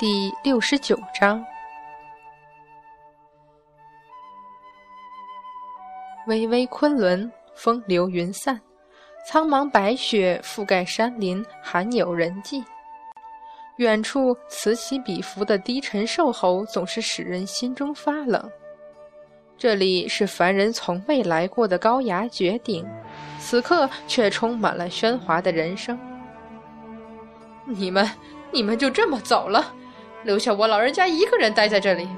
第六十九章。巍巍昆仑，风流云散，苍茫白雪覆盖山林，罕有人迹。远处此起彼伏的低沉兽吼，总是使人心中发冷。这里是凡人从未来过的高崖绝顶，此刻却充满了喧哗的人声。你们，你们就这么走了，留下我老人家一个人待在这里。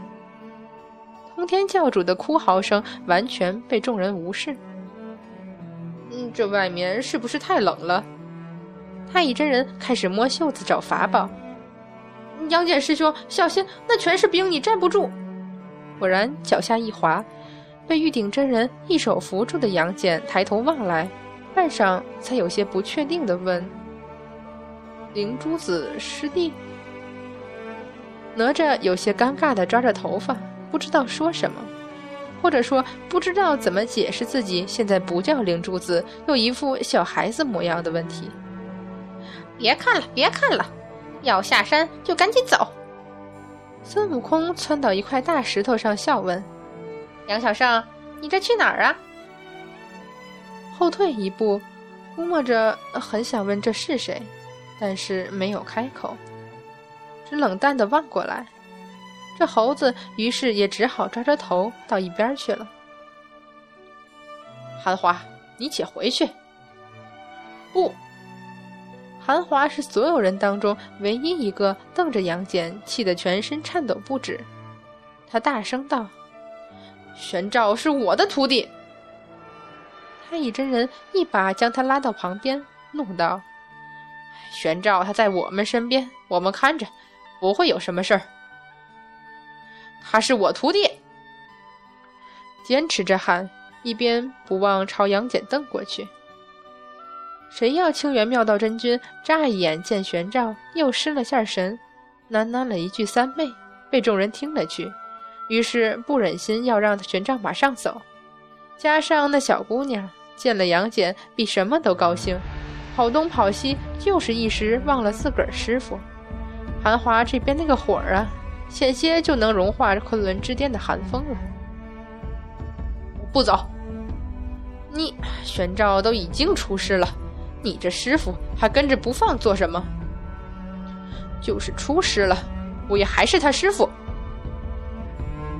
通天教主的哭嚎声完全被众人无视。嗯，这外面是不是太冷了？太乙真人开始摸袖子找法宝。杨戬师兄，小心，那全是冰，你站不住。果然，脚下一滑，被玉鼎真人一手扶住的杨戬抬头望来，半晌才有些不确定的问：“灵珠子师弟？”哪吒有些尴尬的抓着头发，不知道说什么，或者说不知道怎么解释自己现在不叫灵珠子，又一副小孩子模样的问题。别看了，别看了。要下山就赶紧走。孙悟空窜到一块大石头上，笑问：“杨小胜，你这去哪儿啊？”后退一步，估摸着很想问这是谁，但是没有开口，冷淡的望过来。这猴子于是也只好抓着头到一边去了。韩华，你且回去。不。韩华是所有人当中唯一一个瞪着杨戬，气得全身颤抖不止。他大声道：“玄照是我的徒弟。”太乙真人一把将他拉到旁边，怒道：“玄照他在我们身边，我们看着，不会有什么事儿。他是我徒弟。”坚持着喊，一边不忘朝杨戬瞪过去。谁料清源妙道真君乍一眼见玄奘，又失了下神，喃喃了一句“三昧”，被众人听了去，于是不忍心要让玄奘马上走。加上那小姑娘见了杨戬，比什么都高兴，跑东跑西，就是一时忘了自个儿师傅。韩华这边那个火啊，险些就能融化昆仑之巅的寒风了。不走，你玄照都已经出师了。你这师傅还跟着不放做什么？就是出师了，我也还是他师傅。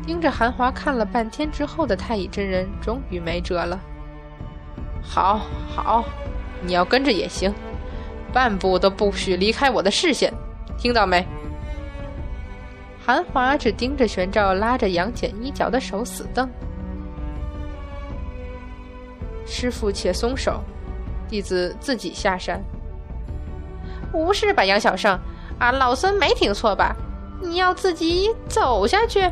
盯着韩华看了半天之后的太乙真人，终于没辙了。好，好，你要跟着也行，半步都不许离开我的视线，听到没？韩华只盯着玄照拉着杨戬衣角的手死瞪。师傅，且松手。弟子自己下山，无事吧，杨小圣？俺老孙没听错吧？你要自己走下去？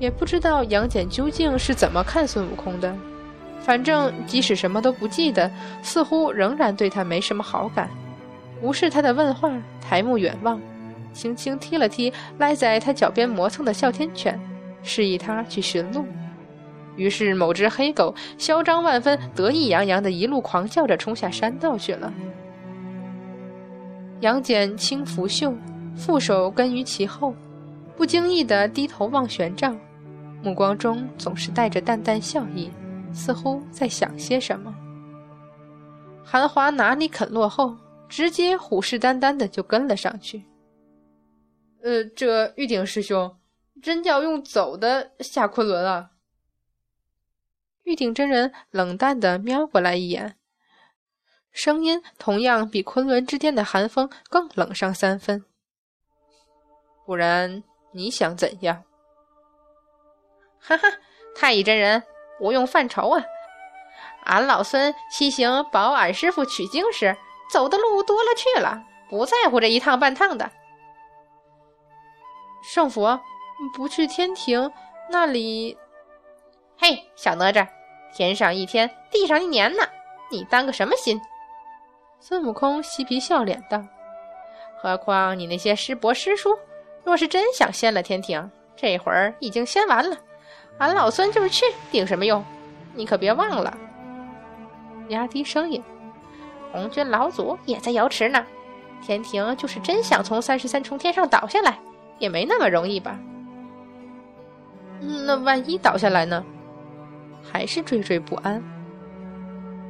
也不知道杨戬究竟是怎么看孙悟空的，反正即使什么都不记得，似乎仍然对他没什么好感。无视他的问话，抬目远望，轻轻踢了踢赖在他脚边磨蹭的哮天犬，示意他去寻路。于是，某只黑狗嚣张万分、得意洋洋的一路狂叫着冲下山道去了。杨戬轻拂袖，负手跟于其后，不经意的低头望玄奘，目光中总是带着淡淡笑意，似乎在想些什么。韩华哪里肯落后，直接虎视眈眈的就跟了上去。呃，这玉鼎师兄，真叫用走的下昆仑啊？玉鼎真人冷淡的瞄过来一眼，声音同样比昆仑之巅的寒风更冷上三分。不然你想怎样？哈哈，太乙真人不用犯愁啊！俺老孙西行保俺师傅取经时，走的路多了去了，不在乎这一趟半趟的。圣佛，不去天庭那里？嘿，小哪吒！天上一天，地上一年呢，你担个什么心？孙悟空嬉皮笑脸道：“何况你那些师伯师叔，若是真想掀了天庭，这会儿已经掀完了。俺老孙就是去，顶什么用？你可别忘了。”压低声音：“红军老祖也在瑶池呢，天庭就是真想从三十三重天上倒下来，也没那么容易吧？那万一倒下来呢？还是惴惴不安。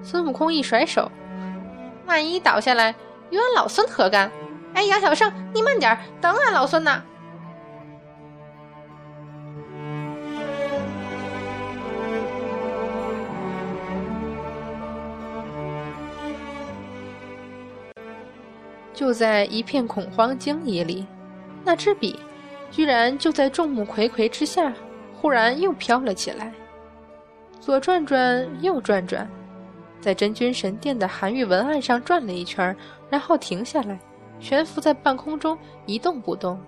孙悟空一甩手：“万一倒下来，与俺老孙何干？”哎，杨小胜，你慢点，等俺老孙呢。就在一片恐慌惊疑里，那支笔居然就在众目睽睽之下，忽然又飘了起来，左转转，右转转，在真君神殿的韩愈文案上转了一圈，然后停下来，悬浮在半空中一动不动。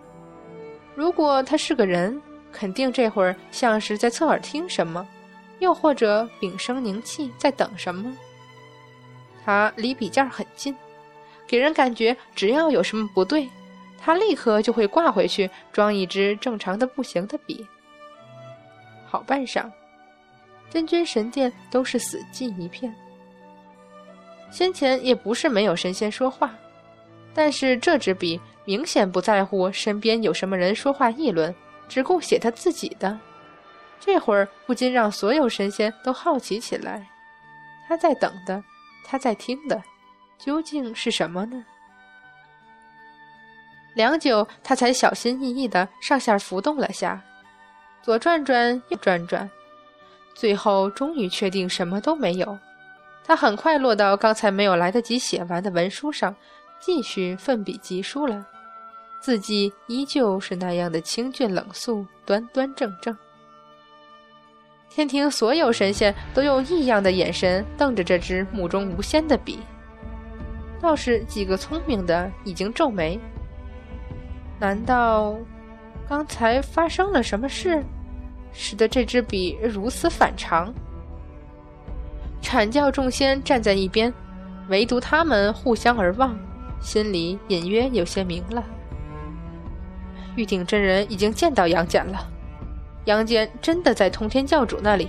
如果他是个人，肯定这会儿像是在侧耳听什么，又或者屏声凝气在等什么。他离笔尖很近。给人感觉，只要有什么不对，他立刻就会挂回去，装一支正常的不行的笔。好半晌，真君神殿都是死寂一片。先前也不是没有神仙说话，但是这支笔明显不在乎身边有什么人说话议论，只顾写他自己的。这会儿不禁让所有神仙都好奇起来：他在等的，他在听的。究竟是什么呢？良久，他才小心翼翼的上下浮动了下，左转转，右转转，最后终于确定什么都没有。他很快落到刚才没有来得及写完的文书上，继续奋笔疾书了。字迹依旧是那样的清俊冷肃、端端正正。天庭所有神仙都用异样的眼神瞪着这支目中无仙的笔。倒是几个聪明的已经皱眉。难道刚才发生了什么事，使得这支笔如此反常？阐教众仙站在一边，唯独他们互相而望，心里隐约有些明了。玉鼎真人已经见到杨戬了，杨戬真的在通天教主那里，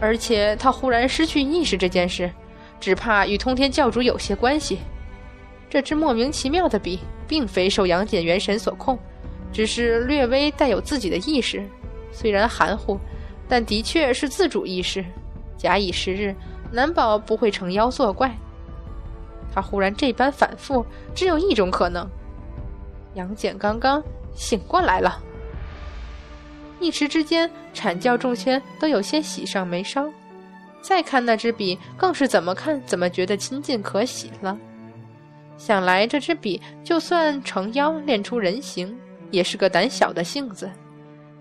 而且他忽然失去意识这件事。只怕与通天教主有些关系。这支莫名其妙的笔，并非受杨戬元神所控，只是略微带有自己的意识。虽然含糊，但的确是自主意识。假以时日，难保不会成妖作怪。他忽然这般反复，只有一种可能：杨戬刚刚醒过来了。一时之间，阐教众仙都有些喜上眉梢。再看那支笔，更是怎么看怎么觉得亲近可喜了。想来这支笔就算成妖练出人形，也是个胆小的性子。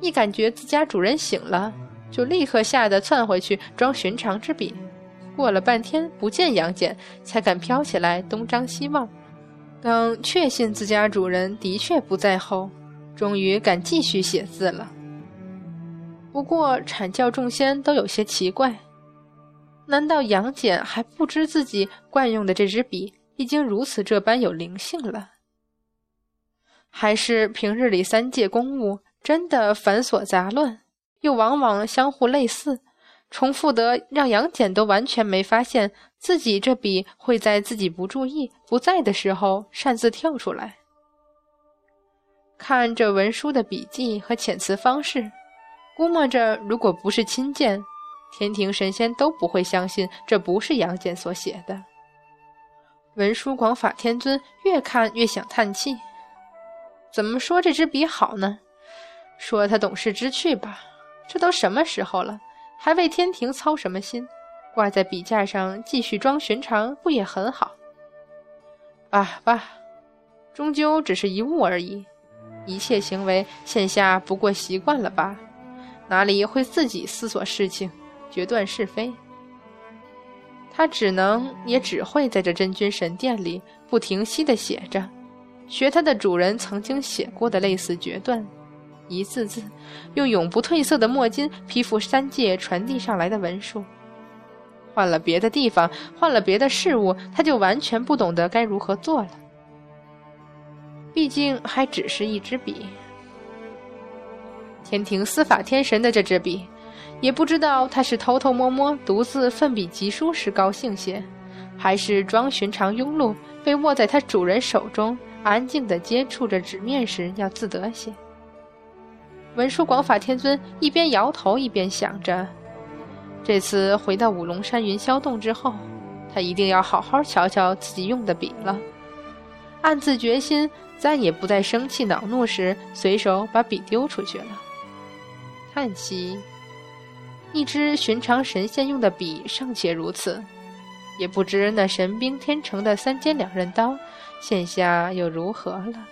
一感觉自家主人醒了，就立刻吓得窜回去装寻常之笔。过了半天不见杨戬，才敢飘起来东张西望。等确信自家主人的确不在后，终于敢继续写字了。不过阐教众仙都有些奇怪。难道杨戬还不知自己惯用的这支笔已经如此这般有灵性了？还是平日里三界公务真的繁琐杂乱，又往往相互类似，重复得让杨戬都完全没发现自己这笔会在自己不注意、不在的时候擅自跳出来？看这文书的笔迹和遣词方式，估摸着如果不是亲见。天庭神仙都不会相信这不是杨戬所写的。文殊广法天尊越看越想叹气。怎么说这支笔好呢？说他懂事知趣吧。这都什么时候了，还为天庭操什么心？挂在笔架上继续装寻常，不也很好？罢罢，终究只是一物而已。一切行为现下不过习惯了吧？哪里会自己思索事情？决断是非，他只能也只会在这真君神殿里不停息地写着，学他的主人曾经写过的类似决断，一字字用永不褪色的墨金批复三界传递上来的文书。换了别的地方，换了别的事物，他就完全不懂得该如何做了。毕竟还只是一支笔，天庭司法天神的这支笔。也不知道他是偷偷摸摸独自奋笔疾书时高兴些，还是装寻常庸碌被握在它主人手中，安静地接触着纸面时要自得些。文殊广法天尊一边摇头一边想着，这次回到五龙山云霄洞之后，他一定要好好瞧瞧自己用的笔了。暗自决心，再也不在生气恼怒时随手把笔丢出去了。叹息，一支寻常神仙用的笔尚且如此，也不知那神兵天成的三尖两刃刀，现下又如何了？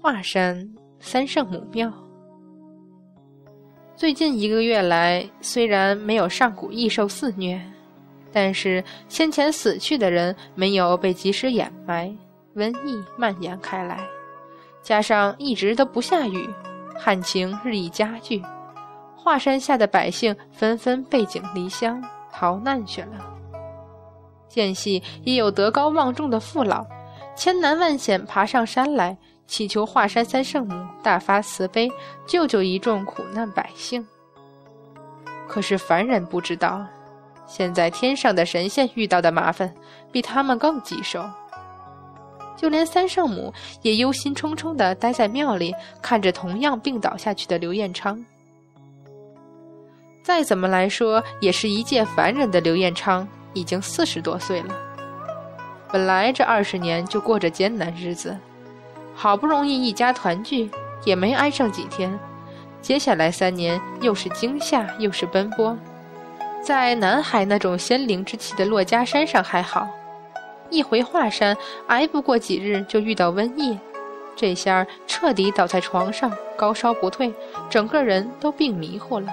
华山三圣母庙，最近一个月来，虽然没有上古异兽肆虐，但是先前死去的人没有被及时掩埋，瘟疫蔓延开来，加上一直都不下雨，旱情日益加剧，华山下的百姓纷纷背井离乡逃难去了。间隙也有德高望重的父老，千难万险爬上山来。祈求华山三圣母大发慈悲，救救一众苦难百姓。可是凡人不知道，现在天上的神仙遇到的麻烦比他们更棘手。就连三圣母也忧心忡忡地待在庙里，看着同样病倒下去的刘彦昌。再怎么来说，也是一介凡人的刘彦昌，已经四十多岁了。本来这二十年就过着艰难日子。好不容易一家团聚，也没挨上几天。接下来三年，又是惊吓，又是奔波。在南海那种仙灵之气的珞珈山上还好，一回华山，挨不过几日就遇到瘟疫，这下彻底倒在床上，高烧不退，整个人都病迷糊了。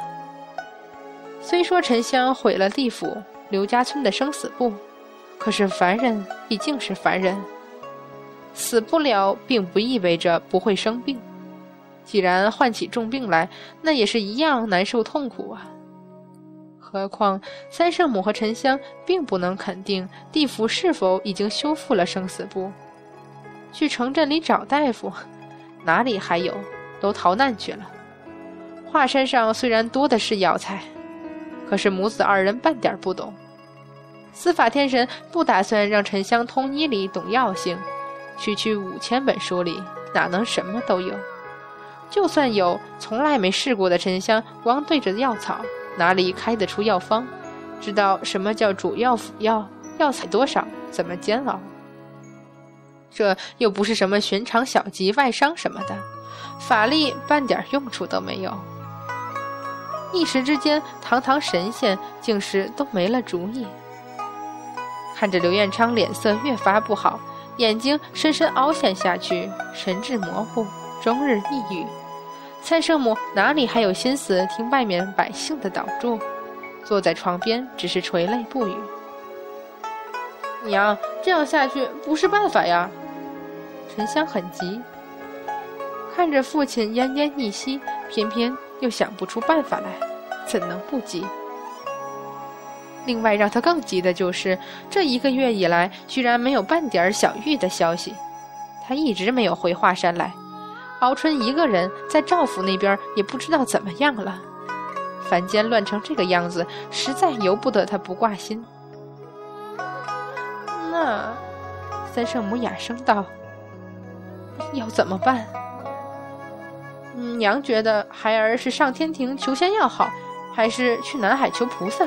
虽说沉香毁了地府刘家村的生死簿，可是凡人毕竟是凡人。死不了，并不意味着不会生病。既然患起重病来，那也是一样难受痛苦啊。何况三圣母和沉香并不能肯定地府是否已经修复了生死簿。去城镇里找大夫，哪里还有？都逃难去了。华山上虽然多的是药材，可是母子二人半点不懂。司法天神不打算让沉香通医里懂药性。区区五千本书里哪能什么都有？就算有，从来没试过的沉香，光对着药草，哪里开得出药方？知道什么叫主药辅药？药材多少？怎么煎熬？这又不是什么寻常小疾、外伤什么的，法力半点用处都没有。一时之间，堂堂神仙竟是都没了主意。看着刘彦昌脸色越发不好。眼睛深深凹陷下去，神志模糊，终日抑郁。蔡圣母哪里还有心思听外面百姓的祷祝？坐在床边，只是垂泪不语。娘，这样下去不是办法呀！沉香很急，看着父亲奄奄一息，偏偏又想不出办法来，怎能不急？另外，让他更急的就是，这一个月以来，居然没有半点小玉的消息。他一直没有回华山来，敖春一个人在赵府那边，也不知道怎么样了。凡间乱成这个样子，实在由不得他不挂心。那，三圣母哑声道：“要怎么办？”娘觉得孩儿是上天庭求仙药好，还是去南海求菩萨？